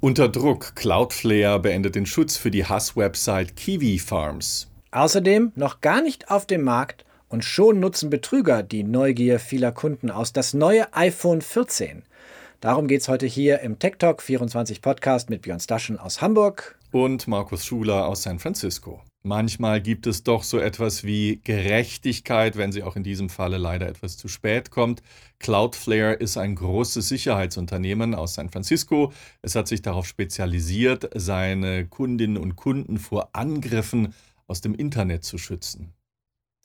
Unter Druck. Cloudflare beendet den Schutz für die Hass-Website Kiwi Farms. Außerdem noch gar nicht auf dem Markt und schon nutzen Betrüger die Neugier vieler Kunden aus. Das neue iPhone 14. Darum geht es heute hier im Tech Talk 24 Podcast mit Björn Staschen aus Hamburg. Und Markus Schuler aus San Francisco. Manchmal gibt es doch so etwas wie Gerechtigkeit, wenn sie auch in diesem Falle leider etwas zu spät kommt. Cloudflare ist ein großes Sicherheitsunternehmen aus San Francisco. Es hat sich darauf spezialisiert, seine Kundinnen und Kunden vor Angriffen aus dem Internet zu schützen.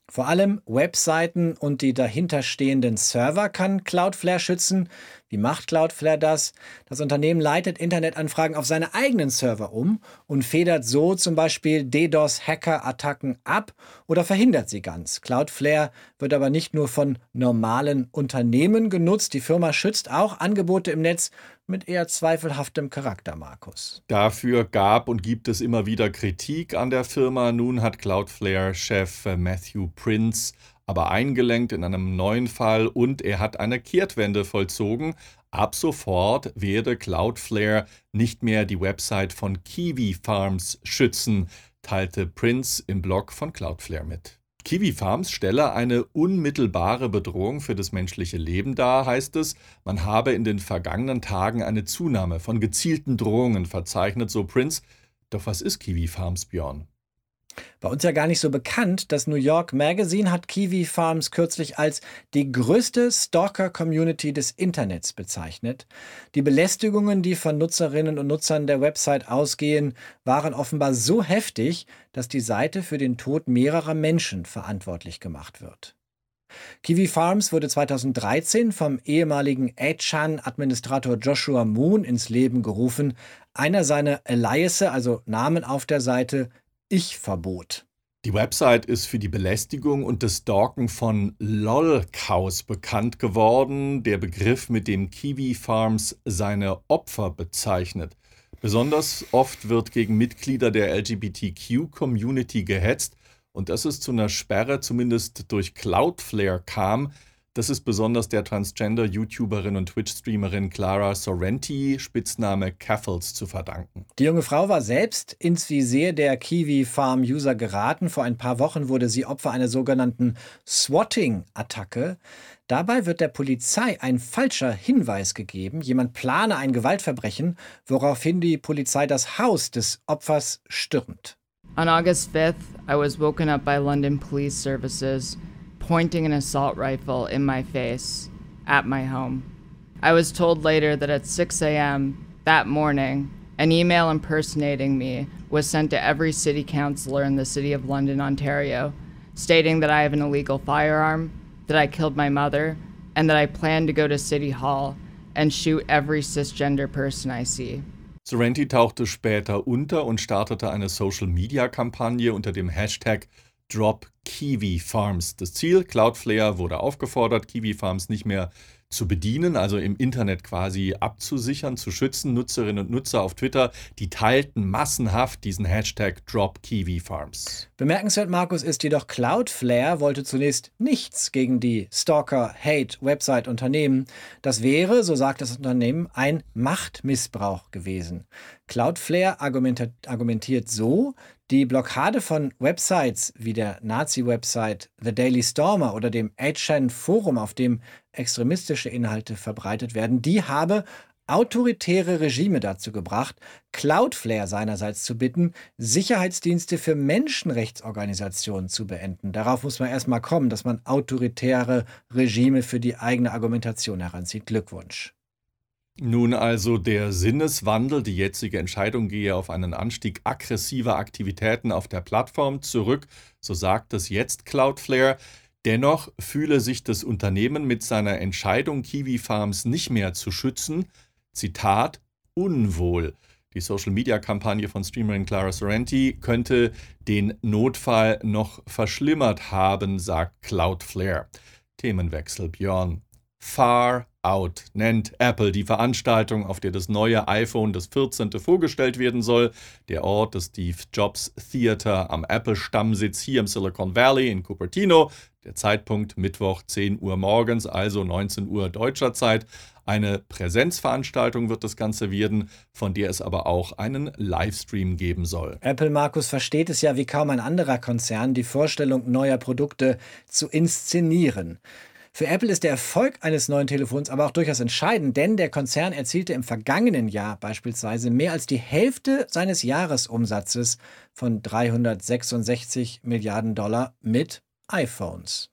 Vor allem Webseiten und die dahinterstehenden Server kann Cloudflare schützen. Wie macht Cloudflare das? Das Unternehmen leitet Internetanfragen auf seine eigenen Server um und federt so zum Beispiel DDoS-Hacker-Attacken ab oder verhindert sie ganz. Cloudflare wird aber nicht nur von normalen Unternehmen genutzt. Die Firma schützt auch Angebote im Netz mit eher zweifelhaftem Charakter, Markus. Dafür gab und gibt es immer wieder Kritik an der Firma. Nun hat Cloudflare-Chef Matthew Prince aber eingelenkt in einem neuen Fall und er hat eine Kehrtwende vollzogen. Ab sofort werde Cloudflare nicht mehr die Website von Kiwi Farms schützen, teilte Prince im Blog von Cloudflare mit. Kiwi Farms stelle eine unmittelbare Bedrohung für das menschliche Leben dar, heißt es. Man habe in den vergangenen Tagen eine Zunahme von gezielten Drohungen verzeichnet, so Prince. Doch was ist Kiwi Farms, Björn? Bei uns ja gar nicht so bekannt. Das New York Magazine hat Kiwi Farms kürzlich als die größte Stalker-Community des Internets bezeichnet. Die Belästigungen, die von Nutzerinnen und Nutzern der Website ausgehen, waren offenbar so heftig, dass die Seite für den Tod mehrerer Menschen verantwortlich gemacht wird. Kiwi Farms wurde 2013 vom ehemaligen A-Chan-Administrator Joshua Moon ins Leben gerufen. Einer seiner Aliasse, also Namen auf der Seite, ich-Verbot. Die Website ist für die Belästigung und das Stalken von LOL-Cows bekannt geworden, der Begriff, mit dem Kiwi Farms seine Opfer bezeichnet. Besonders oft wird gegen Mitglieder der LGBTQ-Community gehetzt und dass es zu einer Sperre zumindest durch Cloudflare kam, das ist besonders der Transgender-YouTuberin und Twitch-Streamerin Clara Sorrenti, Spitzname Caffels, zu verdanken. Die junge Frau war selbst ins Visier der Kiwi Farm-User geraten. Vor ein paar Wochen wurde sie Opfer einer sogenannten Swatting-Attacke. Dabei wird der Polizei ein falscher Hinweis gegeben, jemand plane ein Gewaltverbrechen, woraufhin die Polizei das Haus des Opfers stürmt. On August 5th, I was woken up by London Police Services. Pointing an assault rifle in my face at my home. I was told later that at 6 a.m. that morning, an email impersonating me was sent to every city councillor in the city of London, Ontario, stating that I have an illegal firearm, that I killed my mother, and that I plan to go to City Hall and shoot every cisgender person I see. Sorrenti tauchte später unter und startete eine Social-Media-Kampagne unter dem Hashtag Drop Kiwi Farms. Das Ziel, Cloudflare wurde aufgefordert, Kiwi Farms nicht mehr zu bedienen, also im Internet quasi abzusichern, zu schützen. Nutzerinnen und Nutzer auf Twitter, die teilten massenhaft diesen Hashtag DropKiwiFarms. Bemerkenswert, Markus, ist jedoch, Cloudflare wollte zunächst nichts gegen die Stalker-Hate-Website unternehmen. Das wäre, so sagt das Unternehmen, ein Machtmissbrauch gewesen. Cloudflare argumentiert so, die Blockade von Websites wie der Nazi-Website The Daily Stormer oder dem 8chan-Forum, auf dem extremistische Inhalte verbreitet werden, die habe autoritäre Regime dazu gebracht, Cloudflare seinerseits zu bitten, Sicherheitsdienste für Menschenrechtsorganisationen zu beenden. Darauf muss man erstmal kommen, dass man autoritäre Regime für die eigene Argumentation heranzieht. Glückwunsch. Nun also der Sinneswandel, die jetzige Entscheidung gehe auf einen Anstieg aggressiver Aktivitäten auf der Plattform zurück, so sagt es jetzt Cloudflare. Dennoch fühle sich das Unternehmen mit seiner Entscheidung, Kiwi Farms nicht mehr zu schützen, Zitat, unwohl. Die Social-Media-Kampagne von Streamerin Clara Sorrenti könnte den Notfall noch verschlimmert haben, sagt Cloudflare. Themenwechsel, Björn. Far Out nennt Apple die Veranstaltung, auf der das neue iPhone, das 14. vorgestellt werden soll. Der Ort des Steve Jobs Theater am Apple-Stammsitz hier im Silicon Valley in Cupertino. Der Zeitpunkt Mittwoch 10 Uhr morgens, also 19 Uhr deutscher Zeit. Eine Präsenzveranstaltung wird das Ganze werden, von der es aber auch einen Livestream geben soll. Apple Markus versteht es ja wie kaum ein anderer Konzern, die Vorstellung neuer Produkte zu inszenieren. Für Apple ist der Erfolg eines neuen Telefons aber auch durchaus entscheidend, denn der Konzern erzielte im vergangenen Jahr beispielsweise mehr als die Hälfte seines Jahresumsatzes von 366 Milliarden Dollar mit iPhones.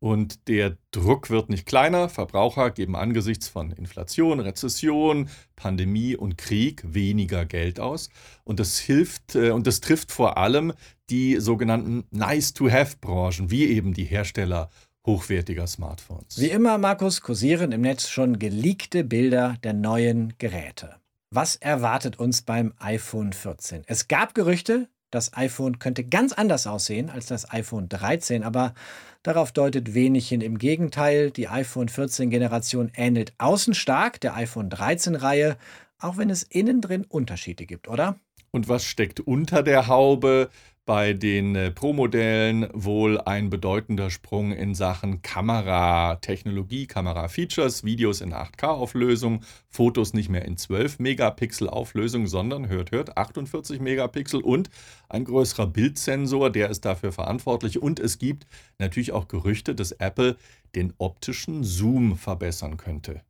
Und der Druck wird nicht kleiner. Verbraucher geben angesichts von Inflation, Rezession, Pandemie und Krieg weniger Geld aus. Und das hilft äh, und das trifft vor allem die sogenannten Nice-to-Have-Branchen, wie eben die Hersteller hochwertiger Smartphones. Wie immer, Markus, kursieren im Netz schon geleakte Bilder der neuen Geräte. Was erwartet uns beim iPhone 14? Es gab Gerüchte, das iPhone könnte ganz anders aussehen als das iPhone 13, aber darauf deutet wenig hin. Im Gegenteil, die iPhone 14 Generation ähnelt außen stark der iPhone 13 Reihe, auch wenn es innen drin Unterschiede gibt, oder? Und was steckt unter der Haube? Bei den äh, Pro-Modellen wohl ein bedeutender Sprung in Sachen Kameratechnologie, Kamera-Features, Videos in 8K-Auflösung, Fotos nicht mehr in 12 Megapixel Auflösung, sondern, hört, hört, 48 Megapixel und ein größerer Bildsensor, der ist dafür verantwortlich. Und es gibt natürlich auch Gerüchte, dass Apple den optischen Zoom verbessern könnte.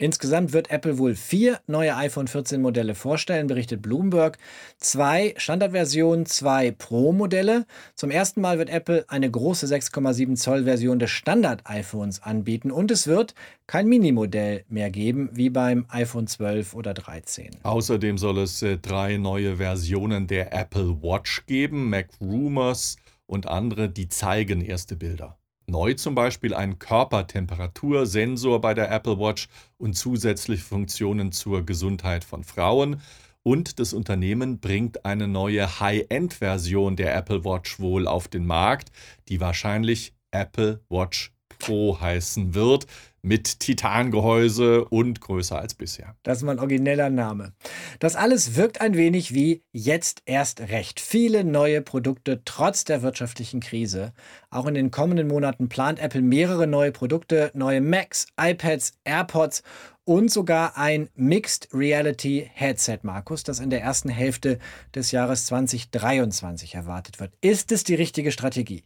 Insgesamt wird Apple wohl vier neue iPhone 14 Modelle vorstellen, berichtet Bloomberg. Zwei Standardversionen, zwei Pro-Modelle. Zum ersten Mal wird Apple eine große 6,7 Zoll Version des Standard-iPhones anbieten und es wird kein Minimodell mehr geben, wie beim iPhone 12 oder 13. Außerdem soll es äh, drei neue Versionen der Apple Watch geben, Mac Rumors und andere, die zeigen erste Bilder. Neu zum Beispiel ein Körpertemperatursensor bei der Apple Watch und zusätzliche Funktionen zur Gesundheit von Frauen. Und das Unternehmen bringt eine neue High-End-Version der Apple Watch wohl auf den Markt, die wahrscheinlich Apple Watch Pro heißen wird mit Titangehäuse und größer als bisher. Das ist mal ein origineller Name. Das alles wirkt ein wenig wie jetzt erst recht. Viele neue Produkte trotz der wirtschaftlichen Krise. Auch in den kommenden Monaten plant Apple mehrere neue Produkte, neue Macs, iPads, AirPods und sogar ein Mixed Reality Headset, Markus, das in der ersten Hälfte des Jahres 2023 erwartet wird. Ist es die richtige Strategie?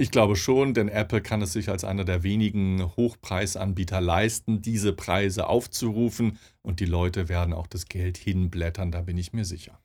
Ich glaube schon, denn Apple kann es sich als einer der wenigen Hochpreisanbieter leisten, diese Preise aufzurufen und die Leute werden auch das Geld hinblättern, da bin ich mir sicher.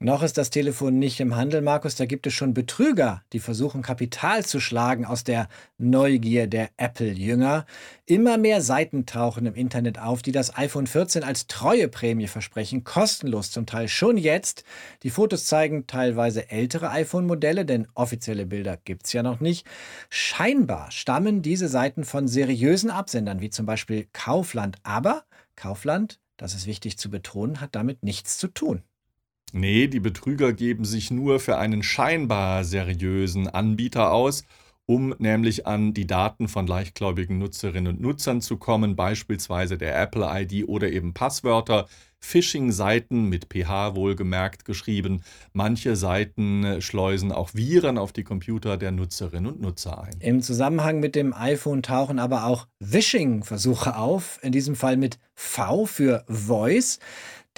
Noch ist das Telefon nicht im Handel, Markus. Da gibt es schon Betrüger, die versuchen, Kapital zu schlagen aus der Neugier der Apple-Jünger. Immer mehr Seiten tauchen im Internet auf, die das iPhone 14 als Treueprämie versprechen, kostenlos zum Teil schon jetzt. Die Fotos zeigen teilweise ältere iPhone-Modelle, denn offizielle Bilder gibt es ja noch nicht. Scheinbar stammen diese Seiten von seriösen Absendern, wie zum Beispiel Kaufland. Aber Kaufland, das ist wichtig zu betonen, hat damit nichts zu tun. Nee, die Betrüger geben sich nur für einen scheinbar seriösen Anbieter aus, um nämlich an die Daten von leichtgläubigen Nutzerinnen und Nutzern zu kommen, beispielsweise der Apple-ID oder eben Passwörter, Phishing-Seiten mit pH wohlgemerkt geschrieben. Manche Seiten schleusen auch Viren auf die Computer der Nutzerinnen und Nutzer ein. Im Zusammenhang mit dem iPhone tauchen aber auch Wishing-Versuche auf, in diesem Fall mit V für Voice.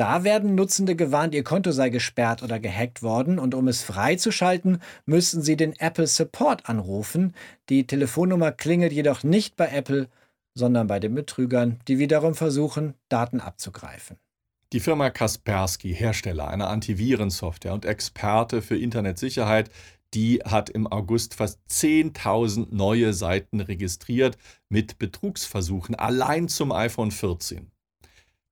Da werden Nutzende gewarnt, ihr Konto sei gesperrt oder gehackt worden und um es freizuschalten, müssen sie den Apple Support anrufen. Die Telefonnummer klingelt jedoch nicht bei Apple, sondern bei den Betrügern, die wiederum versuchen, Daten abzugreifen. Die Firma Kaspersky, Hersteller einer Antivirensoftware und Experte für Internetsicherheit, die hat im August fast 10.000 neue Seiten registriert mit Betrugsversuchen allein zum iPhone 14.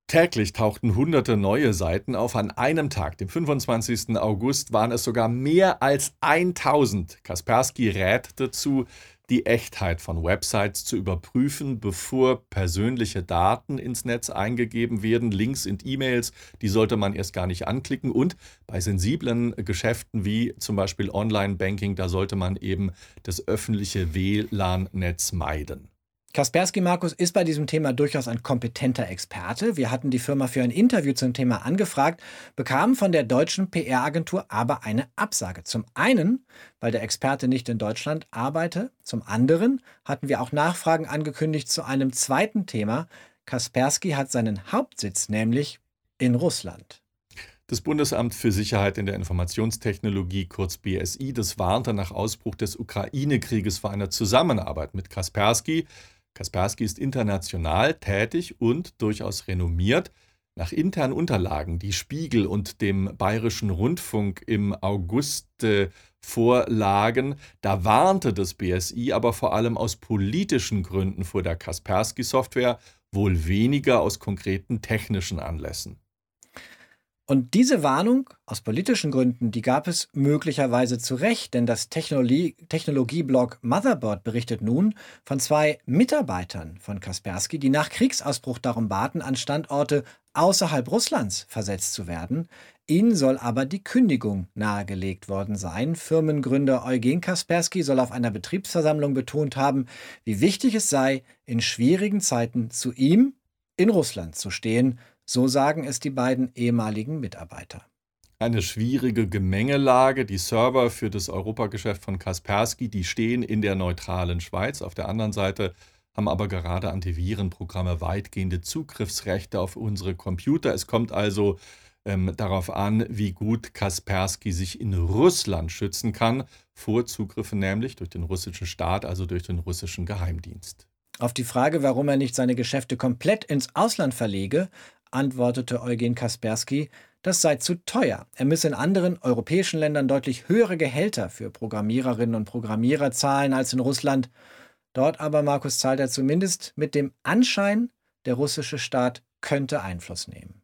Täglich tauchten hunderte neue Seiten auf. An einem Tag, dem 25. August, waren es sogar mehr als 1000. Kaspersky rät dazu, die Echtheit von Websites zu überprüfen, bevor persönliche Daten ins Netz eingegeben werden. Links in E-Mails, die sollte man erst gar nicht anklicken. Und bei sensiblen Geschäften wie zum Beispiel Online-Banking, da sollte man eben das öffentliche WLAN-Netz meiden. Kaspersky Markus ist bei diesem Thema durchaus ein kompetenter Experte. Wir hatten die Firma für ein Interview zum Thema angefragt, bekamen von der deutschen PR-Agentur aber eine Absage. Zum einen, weil der Experte nicht in Deutschland arbeite. Zum anderen hatten wir auch Nachfragen angekündigt zu einem zweiten Thema. Kaspersky hat seinen Hauptsitz nämlich in Russland. Das Bundesamt für Sicherheit in der Informationstechnologie, kurz BSI, das warnte nach Ausbruch des Ukraine-Krieges vor einer Zusammenarbeit mit Kaspersky. Kaspersky ist international tätig und durchaus renommiert. Nach internen Unterlagen, die Spiegel und dem Bayerischen Rundfunk im August äh, vorlagen, da warnte das BSI aber vor allem aus politischen Gründen vor der Kaspersky-Software, wohl weniger aus konkreten technischen Anlässen. Und diese Warnung aus politischen Gründen, die gab es möglicherweise zu Recht, denn das Technologie Technologieblog Motherboard berichtet nun von zwei Mitarbeitern von Kaspersky, die nach Kriegsausbruch darum baten, an Standorte außerhalb Russlands versetzt zu werden. Ihnen soll aber die Kündigung nahegelegt worden sein. Firmengründer Eugen Kaspersky soll auf einer Betriebsversammlung betont haben, wie wichtig es sei, in schwierigen Zeiten zu ihm in Russland zu stehen, so sagen es die beiden ehemaligen Mitarbeiter. Eine schwierige Gemengelage. Die Server für das Europageschäft von Kaspersky, die stehen in der neutralen Schweiz. Auf der anderen Seite haben aber gerade Antivirenprogramme weitgehende Zugriffsrechte auf unsere Computer. Es kommt also ähm, darauf an, wie gut Kaspersky sich in Russland schützen kann, vor Zugriffen nämlich durch den russischen Staat, also durch den russischen Geheimdienst. Auf die Frage, warum er nicht seine Geschäfte komplett ins Ausland verlege, antwortete Eugen Kaspersky, das sei zu teuer. Er müsse in anderen europäischen Ländern deutlich höhere Gehälter für Programmiererinnen und Programmierer zahlen als in Russland. Dort aber, Markus, zahlt er zumindest mit dem Anschein, der russische Staat könnte Einfluss nehmen.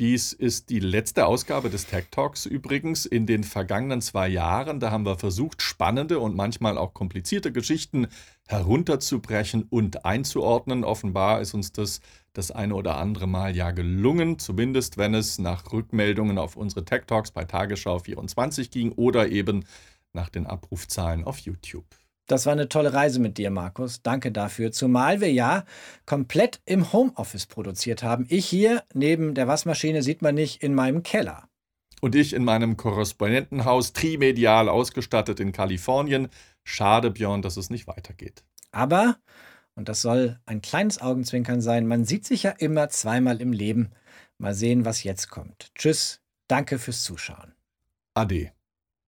Dies ist die letzte Ausgabe des Tech Talks übrigens. In den vergangenen zwei Jahren, da haben wir versucht, spannende und manchmal auch komplizierte Geschichten herunterzubrechen und einzuordnen. Offenbar ist uns das das eine oder andere Mal ja gelungen, zumindest wenn es nach Rückmeldungen auf unsere Tech Talks bei Tagesschau 24 ging oder eben nach den Abrufzahlen auf YouTube. Das war eine tolle Reise mit dir, Markus. Danke dafür. Zumal wir ja komplett im Homeoffice produziert haben. Ich hier neben der Waschmaschine sieht man nicht in meinem Keller. Und ich in meinem Korrespondentenhaus, trimedial ausgestattet in Kalifornien. Schade, Björn, dass es nicht weitergeht. Aber, und das soll ein kleines Augenzwinkern sein, man sieht sich ja immer zweimal im Leben. Mal sehen, was jetzt kommt. Tschüss, danke fürs Zuschauen. Ade.